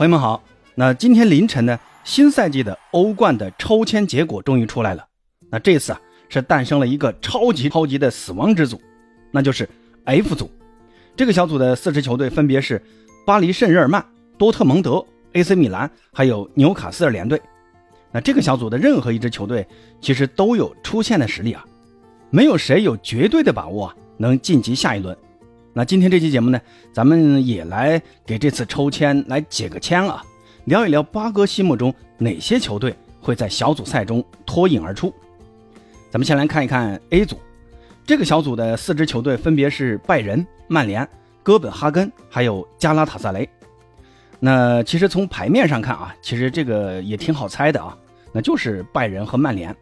朋友们好，那今天凌晨呢，新赛季的欧冠的抽签结果终于出来了。那这次啊，是诞生了一个超级超级的死亡之组，那就是 F 组。这个小组的四支球队分别是巴黎圣日耳曼、多特蒙德、AC 米兰，还有纽卡斯尔联队。那这个小组的任何一支球队，其实都有出线的实力啊，没有谁有绝对的把握，能晋级下一轮。那今天这期节目呢，咱们也来给这次抽签来解个签啊，聊一聊八哥心目中哪些球队会在小组赛中脱颖而出。咱们先来看一看 A 组，这个小组的四支球队分别是拜仁、曼联、哥本哈根，还有加拉塔萨雷。那其实从牌面上看啊，其实这个也挺好猜的啊，那就是拜仁和曼联。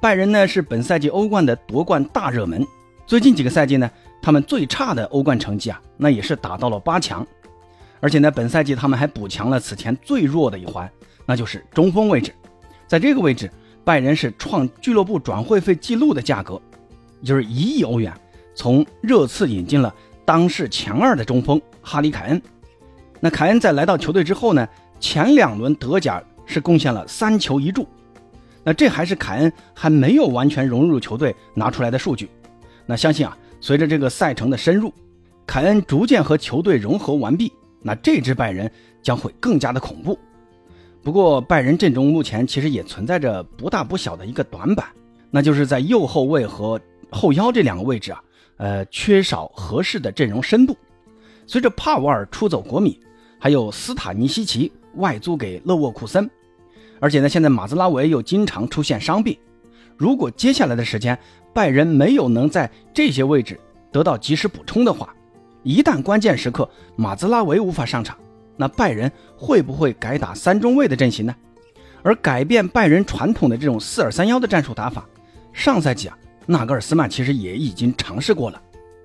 拜仁呢是本赛季欧冠的夺冠大热门，最近几个赛季呢。他们最差的欧冠成绩啊，那也是打到了八强，而且呢，本赛季他们还补强了此前最弱的一环，那就是中锋位置。在这个位置，拜仁是创俱乐部转会费记录的价格，就是一亿欧元，从热刺引进了当世前二的中锋哈里凯恩。那凯恩在来到球队之后呢，前两轮德甲是贡献了三球一助，那这还是凯恩还没有完全融入球队拿出来的数据。那相信啊。随着这个赛程的深入，凯恩逐渐和球队融合完毕，那这支拜仁将会更加的恐怖。不过，拜仁阵中目前其实也存在着不大不小的一个短板，那就是在右后卫和后腰这两个位置啊，呃，缺少合适的阵容深度。随着帕瓦尔出走国米，还有斯塔尼西奇外租给勒沃库森，而且呢，现在马兹拉维又经常出现伤病，如果接下来的时间，拜仁没有能在这些位置得到及时补充的话，一旦关键时刻马兹拉维无法上场，那拜仁会不会改打三中卫的阵型呢？而改变拜仁传统的这种四二三幺的战术打法，上赛季啊，纳格尔斯曼其实也已经尝试过了，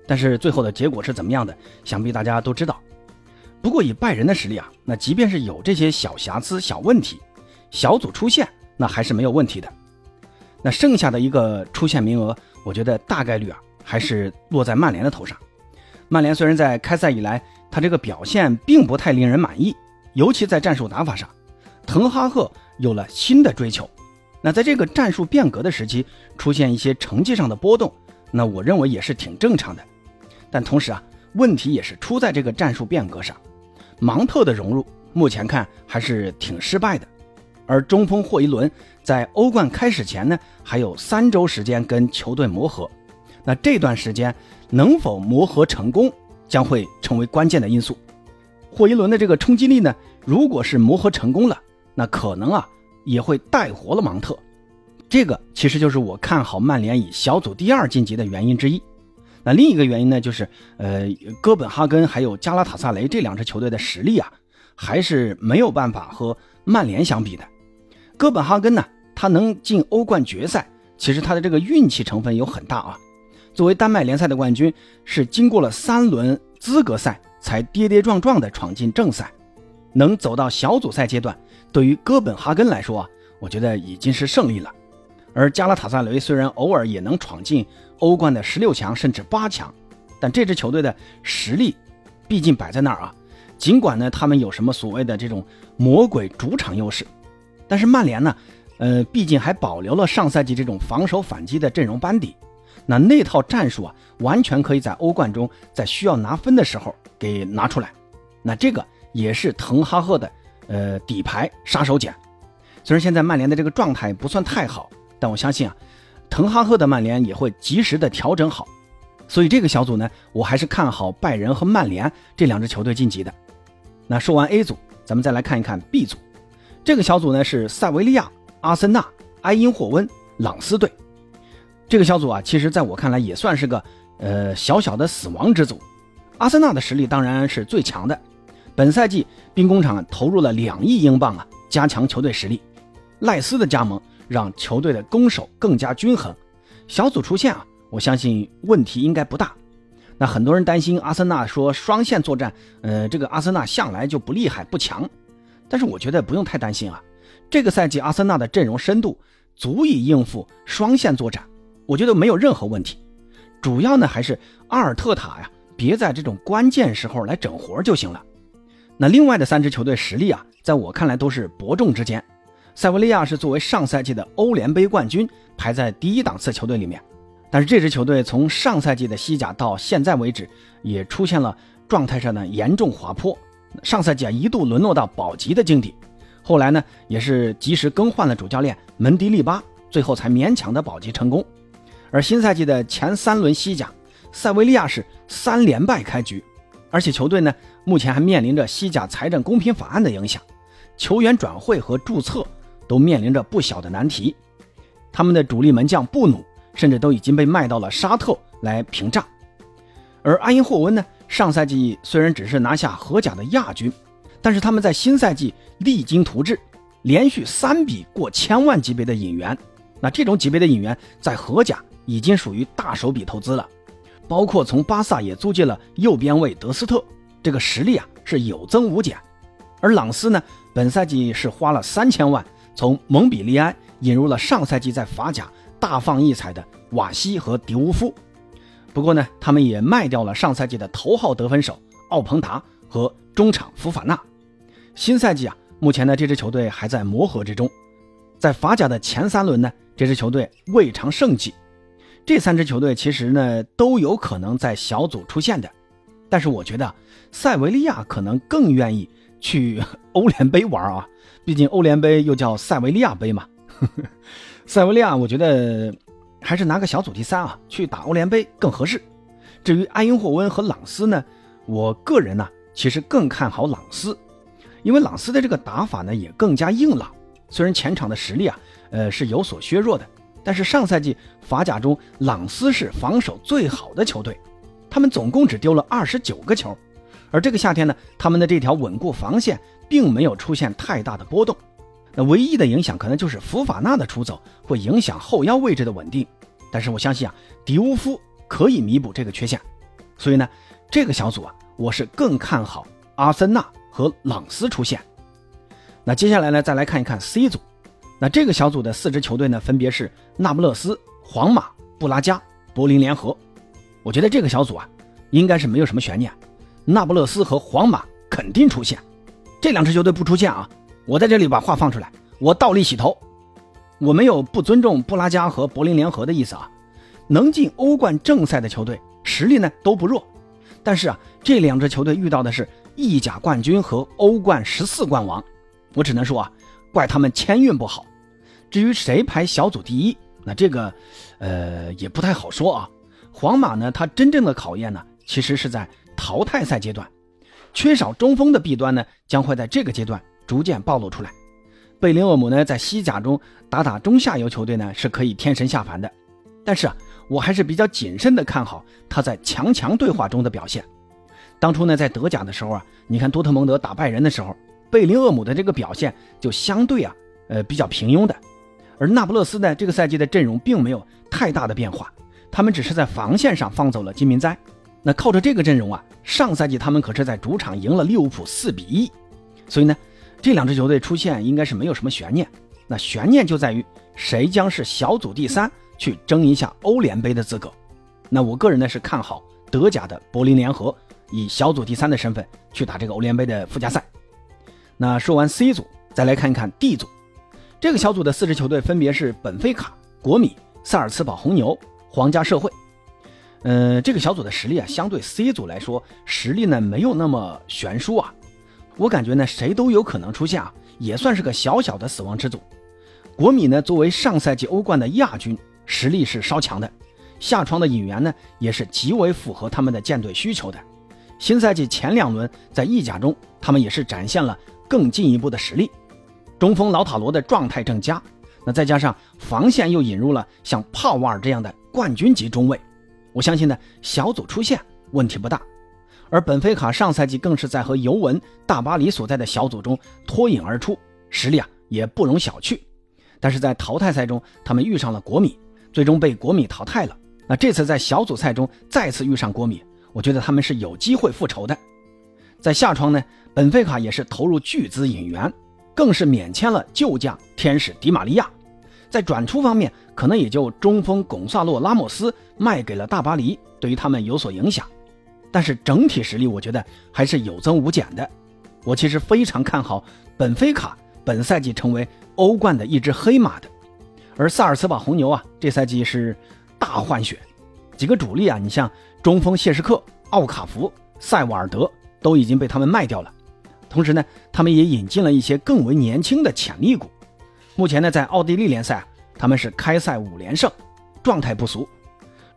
但是最后的结果是怎么样的，想必大家都知道。不过以拜仁的实力啊，那即便是有这些小瑕疵、小问题，小组出线那还是没有问题的。那剩下的一个出线名额，我觉得大概率啊还是落在曼联的头上。曼联虽然在开赛以来，他这个表现并不太令人满意，尤其在战术打法上，滕哈赫有了新的追求。那在这个战术变革的时期，出现一些成绩上的波动，那我认为也是挺正常的。但同时啊，问题也是出在这个战术变革上，芒特的融入目前看还是挺失败的。而中锋霍伊伦在欧冠开始前呢，还有三周时间跟球队磨合，那这段时间能否磨合成功，将会成为关键的因素。霍伊伦的这个冲击力呢，如果是磨合成功了，那可能啊也会带活了芒特。这个其实就是我看好曼联以小组第二晋级的原因之一。那另一个原因呢，就是呃哥本哈根还有加拉塔萨雷这两支球队的实力啊，还是没有办法和曼联相比的。哥本哈根呢，他能进欧冠决赛，其实他的这个运气成分有很大啊。作为丹麦联赛的冠军，是经过了三轮资格赛才跌跌撞撞的闯进正赛，能走到小组赛阶段，对于哥本哈根来说啊，我觉得已经是胜利了。而加拉塔萨雷虽然偶尔也能闯进欧冠的十六强甚至八强，但这支球队的实力毕竟摆在那儿啊。尽管呢，他们有什么所谓的这种魔鬼主场优势。但是曼联呢，呃，毕竟还保留了上赛季这种防守反击的阵容班底，那那套战术啊，完全可以在欧冠中在需要拿分的时候给拿出来。那这个也是滕哈赫的呃底牌杀手锏。虽然现在曼联的这个状态不算太好，但我相信啊，滕哈赫的曼联也会及时的调整好。所以这个小组呢，我还是看好拜仁和曼联这两支球队晋级的。那说完 A 组，咱们再来看一看 B 组。这个小组呢是塞维利亚、阿森纳、埃因霍温、朗斯队。这个小组啊，其实在我看来也算是个呃小小的死亡之组。阿森纳的实力当然是最强的，本赛季兵工厂投入了两亿英镑啊，加强球队实力。赖斯的加盟让球队的攻守更加均衡。小组出线啊，我相信问题应该不大。那很多人担心阿森纳说双线作战，呃，这个阿森纳向来就不厉害不强。但是我觉得不用太担心啊，这个赛季阿森纳的阵容深度足以应付双线作战，我觉得没有任何问题。主要呢还是阿尔特塔呀，别在这种关键时候来整活就行了。那另外的三支球队实力啊，在我看来都是伯仲之间。塞维利亚是作为上赛季的欧联杯冠军，排在第一档次球队里面。但是这支球队从上赛季的西甲到现在为止，也出现了状态上的严重滑坡。上赛季啊，一度沦落到保级的境地，后来呢，也是及时更换了主教练门迪利巴，最后才勉强的保级成功。而新赛季的前三轮西甲，塞维利亚是三连败开局。而且球队呢，目前还面临着西甲财政公平法案的影响，球员转会和注册都面临着不小的难题。他们的主力门将布努甚至都已经被卖到了沙特来平账。而阿因霍温呢，上赛季虽然只是拿下荷甲的亚军，但是他们在新赛季励精图治，连续三笔过千万级别的引援。那这种级别的引援在荷甲已经属于大手笔投资了。包括从巴萨也租借了右边卫德斯特，这个实力啊是有增无减。而朗斯呢，本赛季是花了三千万从蒙彼利埃引入了上赛季在法甲大放异彩的瓦西和迪乌夫。不过呢，他们也卖掉了上赛季的头号得分手奥彭达和中场福法纳。新赛季啊，目前呢这支球队还在磨合之中，在法甲的前三轮呢，这支球队未尝胜绩。这三支球队其实呢都有可能在小组出现的，但是我觉得塞维利亚可能更愿意去欧联杯玩啊，毕竟欧联杯又叫塞维利亚杯嘛。塞维利亚我觉得还是拿个小组第三啊，去打欧联杯更合适。至于埃因霍温和朗斯呢，我个人呢其实更看好朗斯，因为朗斯的这个打法呢也更加硬朗，虽然前场的实力啊呃是有所削弱的。但是上赛季法甲中，朗斯是防守最好的球队，他们总共只丢了二十九个球，而这个夏天呢，他们的这条稳固防线并没有出现太大的波动。那唯一的影响可能就是福法纳的出走会影响后腰位置的稳定，但是我相信啊，迪乌夫可以弥补这个缺陷，所以呢，这个小组啊，我是更看好阿森纳和朗斯出现。那接下来呢，再来看一看 C 组。那这个小组的四支球队呢，分别是那不勒斯、皇马、布拉加、柏林联合。我觉得这个小组啊，应该是没有什么悬念，那不勒斯和皇马肯定出现。这两支球队不出现啊，我在这里把话放出来，我倒立洗头。我没有不尊重布拉加和柏林联合的意思啊。能进欧冠正赛的球队实力呢都不弱，但是啊，这两支球队遇到的是意甲冠军和欧冠十四冠王，我只能说啊，怪他们签运不好。至于谁排小组第一，那这个，呃，也不太好说啊。皇马呢，它真正的考验呢，其实是在淘汰赛阶段，缺少中锋的弊端呢，将会在这个阶段逐渐暴露出来。贝林厄姆呢，在西甲中打打中下游球队呢，是可以天神下凡的，但是啊，我还是比较谨慎的看好他在强强对话中的表现。当初呢，在德甲的时候啊，你看多特蒙德打拜仁的时候，贝林厄姆的这个表现就相对啊，呃，比较平庸的。而那不勒斯呢，这个赛季的阵容并没有太大的变化，他们只是在防线上放走了金明哉。那靠着这个阵容啊，上赛季他们可是在主场赢了利物浦四比一，所以呢，这两支球队出现应该是没有什么悬念。那悬念就在于谁将是小组第三，去争一下欧联杯的资格。那我个人呢是看好德甲的柏林联合以小组第三的身份去打这个欧联杯的附加赛。那说完 C 组，再来看一看 D 组。这个小组的四支球队分别是本菲卡、国米、萨尔茨堡红牛、皇家社会。嗯，这个小组的实力啊，相对 C 组来说，实力呢没有那么悬殊啊。我感觉呢，谁都有可能出现啊，也算是个小小的死亡之组。国米呢，作为上赛季欧冠的亚军，实力是稍强的。下窗的引援呢，也是极为符合他们的舰队需求的。新赛季前两轮在意甲中，他们也是展现了更进一步的实力。中锋老塔罗的状态正佳，那再加上防线又引入了像帕瓦尔这样的冠军级中卫，我相信呢小组出线问题不大。而本菲卡上赛季更是在和尤文、大巴黎所在的小组中脱颖而出，实力啊也不容小觑。但是在淘汰赛中，他们遇上了国米，最终被国米淘汰了。那这次在小组赛中再次遇上国米，我觉得他们是有机会复仇的。在下窗呢，本菲卡也是投入巨资引援。更是免签了旧将天使迪马利亚，在转出方面，可能也就中锋巩萨洛拉莫斯卖给了大巴黎，对于他们有所影响。但是整体实力，我觉得还是有增无减的。我其实非常看好本菲卡本赛季成为欧冠的一只黑马的。而萨尔茨堡红牛啊，这赛季是大换血，几个主力啊，你像中锋谢什克、奥卡福、塞瓦尔德都已经被他们卖掉了。同时呢，他们也引进了一些更为年轻的潜力股。目前呢，在奥地利联赛，他们是开赛五连胜，状态不俗。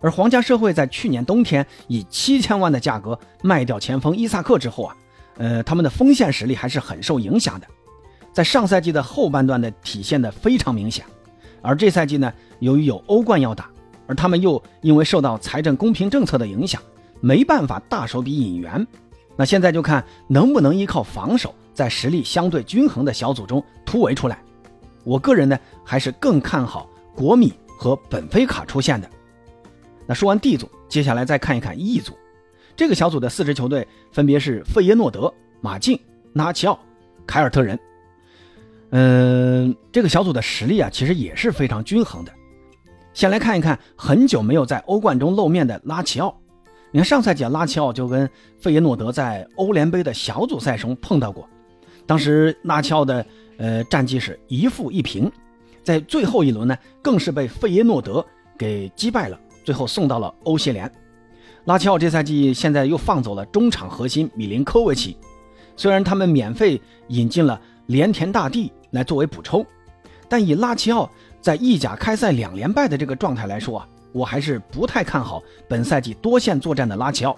而皇家社会在去年冬天以七千万的价格卖掉前锋伊萨克之后啊，呃，他们的锋线实力还是很受影响的，在上赛季的后半段的体现的非常明显。而这赛季呢，由于有欧冠要打，而他们又因为受到财政公平政策的影响，没办法大手笔引援。那现在就看能不能依靠防守，在实力相对均衡的小组中突围出来。我个人呢，还是更看好国米和本菲卡出现的。那说完 D 组，接下来再看一看 E 组。这个小组的四支球队分别是费耶诺德、马竞、拉齐奥、凯尔特人。嗯，这个小组的实力啊，其实也是非常均衡的。先来看一看很久没有在欧冠中露面的拉齐奥。你看上赛季，拉齐奥就跟费耶诺德在欧联杯的小组赛中碰到过，当时拉齐奥的呃战绩是一负一平，在最后一轮呢，更是被费耶诺德给击败了，最后送到了欧协联。拉齐奥这赛季现在又放走了中场核心米林科维奇，虽然他们免费引进了连田大地。来作为补充，但以拉齐奥在意甲开赛两连败的这个状态来说啊，我还是不太看好本赛季多线作战的拉齐奥。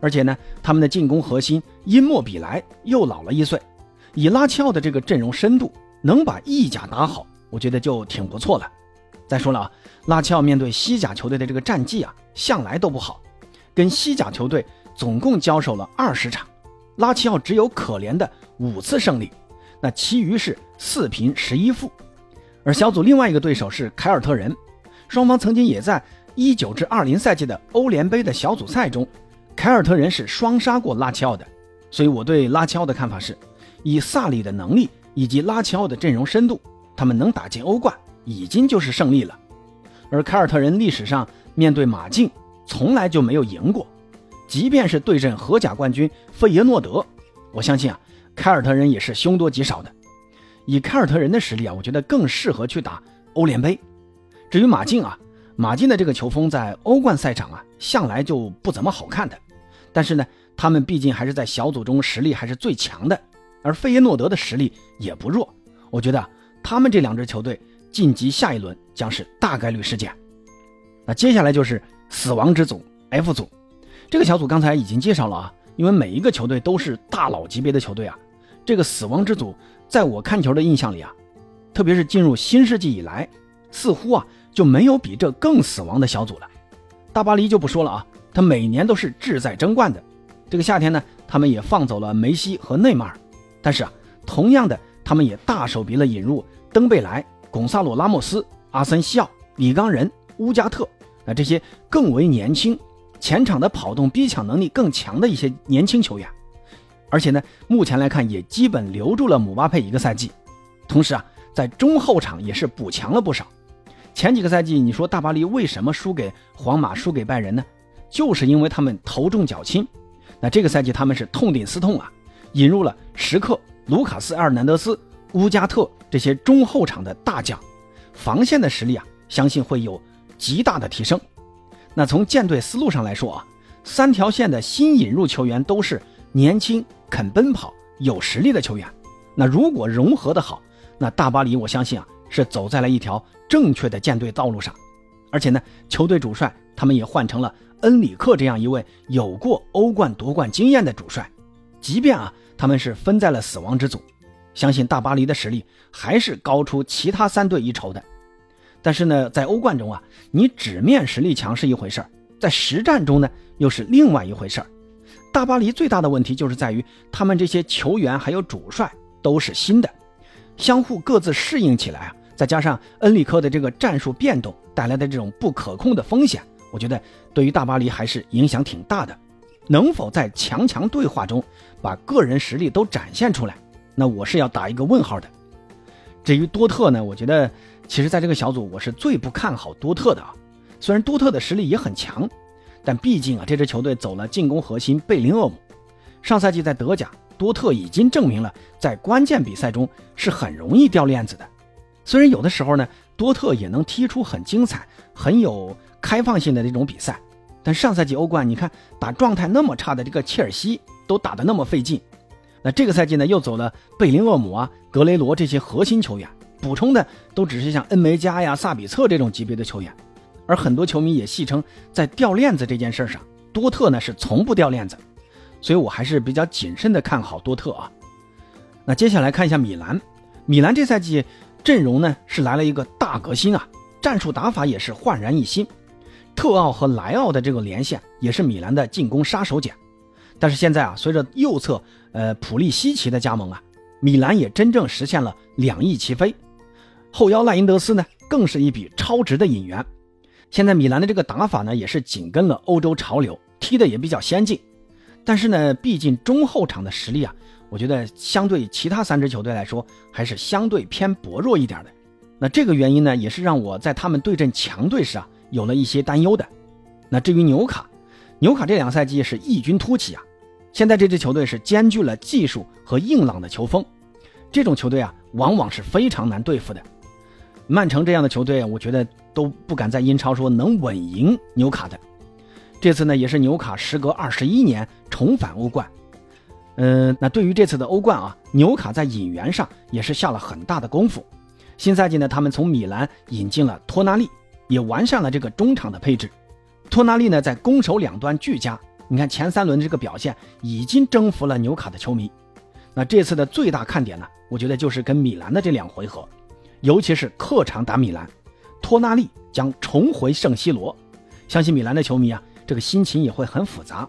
而且呢，他们的进攻核心因莫比莱又老了一岁，以拉齐奥的这个阵容深度，能把意甲打好，我觉得就挺不错了。再说了啊，拉齐奥面对西甲球队的这个战绩啊，向来都不好，跟西甲球队总共交手了二十场，拉齐奥只有可怜的五次胜利。那其余是四平十一负，而小组另外一个对手是凯尔特人，双方曾经也在一九至二零赛季的欧联杯的小组赛中，凯尔特人是双杀过拉齐奥的，所以我对拉齐奥的看法是，以萨里的能力以及拉齐奥的阵容深度，他们能打进欧冠已经就是胜利了。而凯尔特人历史上面对马竞从来就没有赢过，即便是对阵荷甲冠军费耶诺德，我相信啊。凯尔特人也是凶多吉少的，以凯尔特人的实力啊，我觉得更适合去打欧联杯。至于马竞啊，马竞的这个球风在欧冠赛场啊，向来就不怎么好看的。但是呢，他们毕竟还是在小组中实力还是最强的，而费耶诺德的实力也不弱。我觉得他们这两支球队晋级下一轮将是大概率事件。那接下来就是死亡之组 F 组，这个小组刚才已经介绍了啊，因为每一个球队都是大佬级别的球队啊。这个死亡之组，在我看球的印象里啊，特别是进入新世纪以来，似乎啊就没有比这更死亡的小组了。大巴黎就不说了啊，他每年都是志在争冠的。这个夏天呢，他们也放走了梅西和内马尔，但是啊，同样的，他们也大手笔了引入登贝莱、贡萨洛拉莫斯、阿森西奥、里冈仁、乌加特，那这些更为年轻、前场的跑动逼抢能力更强的一些年轻球员。而且呢，目前来看也基本留住了姆巴佩一个赛季，同时啊，在中后场也是补强了不少。前几个赛季，你说大巴黎为什么输给皇马、输给拜仁呢？就是因为他们头重脚轻。那这个赛季他们是痛定思痛啊，引入了时刻、卢卡斯·埃尔南德斯、乌加特这些中后场的大将，防线的实力啊，相信会有极大的提升。那从建队思路上来说啊，三条线的新引入球员都是年轻。肯奔跑、有实力的球员，那如果融合的好，那大巴黎我相信啊是走在了一条正确的建队道路上。而且呢，球队主帅他们也换成了恩里克这样一位有过欧冠夺冠经验的主帅。即便啊他们是分在了死亡之组，相信大巴黎的实力还是高出其他三队一筹的。但是呢，在欧冠中啊，你纸面实力强是一回事儿，在实战中呢又是另外一回事儿。大巴黎最大的问题就是在于，他们这些球员还有主帅都是新的，相互各自适应起来啊，再加上恩里克的这个战术变动带来的这种不可控的风险，我觉得对于大巴黎还是影响挺大的。能否在强强对话中把个人实力都展现出来，那我是要打一个问号的。至于多特呢，我觉得其实在这个小组我是最不看好多特的啊，虽然多特的实力也很强。但毕竟啊，这支球队走了进攻核心贝林厄姆，上赛季在德甲多特已经证明了在关键比赛中是很容易掉链子的。虽然有的时候呢，多特也能踢出很精彩、很有开放性的这种比赛，但上赛季欧冠，你看打状态那么差的这个切尔西都打得那么费劲，那这个赛季呢又走了贝林厄姆啊、格雷罗这些核心球员，补充的都只是像恩梅加呀、萨比策这种级别的球员，而很多球迷也戏称，在掉链子这件事上，多特呢是从不掉链子。所以我还是比较谨慎的看好多特啊。那接下来看一下米兰，米兰这赛季阵容呢是来了一个大革新啊，战术打法也是焕然一新。特奥和莱奥的这个连线也是米兰的进攻杀手锏。但是现在啊，随着右侧呃普利西奇的加盟啊，米兰也真正实现了两翼齐飞。后腰赖因德斯呢更是一笔超值的引援。现在米兰的这个打法呢也是紧跟了欧洲潮流，踢的也比较先进。但是呢，毕竟中后场的实力啊，我觉得相对其他三支球队来说，还是相对偏薄弱一点的。那这个原因呢，也是让我在他们对阵强队时啊，有了一些担忧的。那至于纽卡，纽卡这两赛季是异军突起啊。现在这支球队是兼具了技术和硬朗的球风，这种球队啊，往往是非常难对付的。曼城这样的球队，我觉得都不敢在英超说能稳赢纽卡的。这次呢，也是纽卡时隔二十一年重返欧冠。嗯，那对于这次的欧冠啊，纽卡在引援上也是下了很大的功夫。新赛季呢，他们从米兰引进了托纳利，也完善了这个中场的配置。托纳利呢，在攻守两端俱佳。你看前三轮的这个表现，已经征服了纽卡的球迷。那这次的最大看点呢，我觉得就是跟米兰的这两回合，尤其是客场打米兰，托纳利将重回圣西罗。相信米兰的球迷啊。这个心情也会很复杂，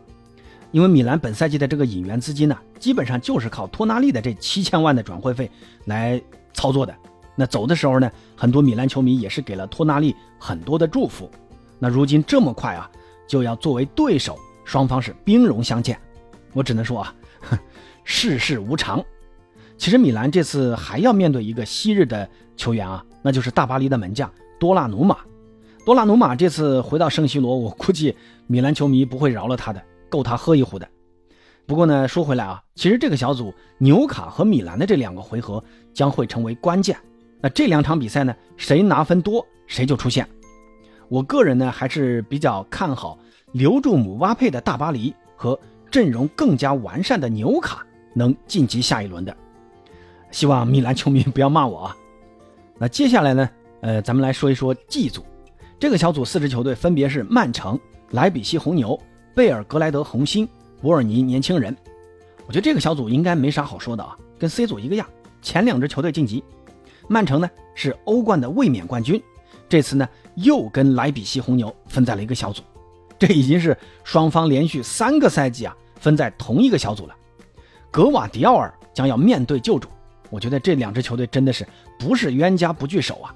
因为米兰本赛季的这个引援资金呢，基本上就是靠托纳利的这七千万的转会费来操作的。那走的时候呢，很多米兰球迷也是给了托纳利很多的祝福。那如今这么快啊，就要作为对手，双方是兵戎相见，我只能说啊，世事无常。其实米兰这次还要面对一个昔日的球员啊，那就是大巴黎的门将多纳努马。多纳努马这次回到圣西罗，我估计米兰球迷不会饶了他的，够他喝一壶的。不过呢，说回来啊，其实这个小组纽卡和米兰的这两个回合将会成为关键。那这两场比赛呢，谁拿分多谁就出线。我个人呢还是比较看好留住姆巴佩的大巴黎和阵容更加完善的纽卡能晋级下一轮的。希望米兰球迷不要骂我啊。那接下来呢，呃，咱们来说一说 G 组。这个小组四支球队分别是曼城、莱比锡红牛、贝尔格莱德红星、伯尔尼年轻人。我觉得这个小组应该没啥好说的啊，跟 C 组一个样。前两支球队晋级，曼城呢是欧冠的卫冕冠军，这次呢又跟莱比锡红牛分在了一个小组，这已经是双方连续三个赛季啊分在同一个小组了。格瓦迪奥尔将要面对旧主，我觉得这两支球队真的是不是冤家不聚首啊。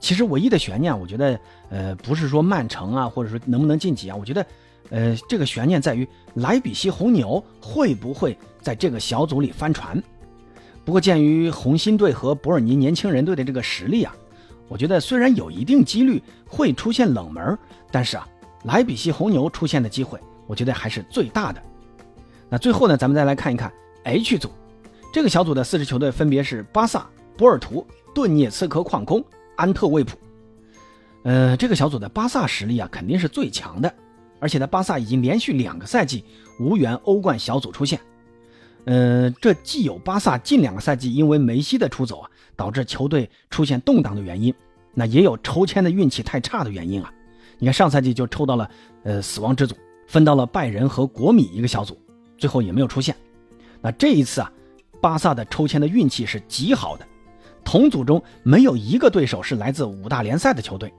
其实唯一的悬念，我觉得，呃，不是说曼城啊，或者说能不能晋级啊，我觉得，呃，这个悬念在于莱比锡红牛会不会在这个小组里翻船。不过，鉴于红星队和伯尔尼年轻人队的这个实力啊，我觉得虽然有一定几率会出现冷门，但是啊，莱比锡红牛出现的机会，我觉得还是最大的。那最后呢，咱们再来看一看 H 组，这个小组的四支球队分别是巴萨、波尔图、顿涅茨克矿工。安特卫普，呃，这个小组的巴萨实力啊肯定是最强的，而且呢，巴萨已经连续两个赛季无缘欧冠小组出线。呃，这既有巴萨近两个赛季因为梅西的出走啊导致球队出现动荡的原因，那也有抽签的运气太差的原因啊。你看上赛季就抽到了呃死亡之组，分到了拜仁和国米一个小组，最后也没有出现。那这一次啊，巴萨的抽签的运气是极好的。同组中没有一个对手是来自五大联赛的球队，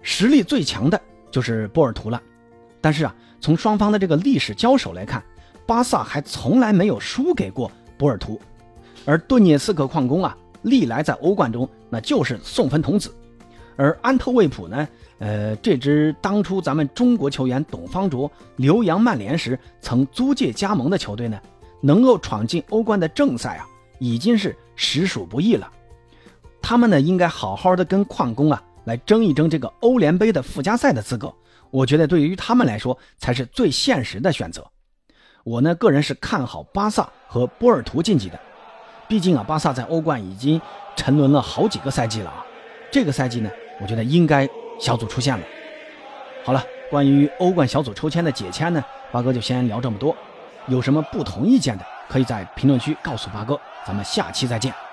实力最强的就是波尔图了。但是啊，从双方的这个历史交手来看，巴萨还从来没有输给过波尔图。而顿涅斯克矿工啊，历来在欧冠中那就是送分童子。而安特卫普呢，呃，这支当初咱们中国球员董方卓留洋曼联时曾租借加盟的球队呢，能够闯进欧冠的正赛啊。已经是实属不易了，他们呢应该好好的跟矿工啊来争一争这个欧联杯的附加赛的资格。我觉得对于他们来说才是最现实的选择。我呢个人是看好巴萨和波尔图晋级的。毕竟啊，巴萨在欧冠已经沉沦了好几个赛季了啊，这个赛季呢，我觉得应该小组出线了。好了，关于欧冠小组抽签的解签呢，八哥就先聊这么多。有什么不同意见的，可以在评论区告诉八哥。咱们下期再见。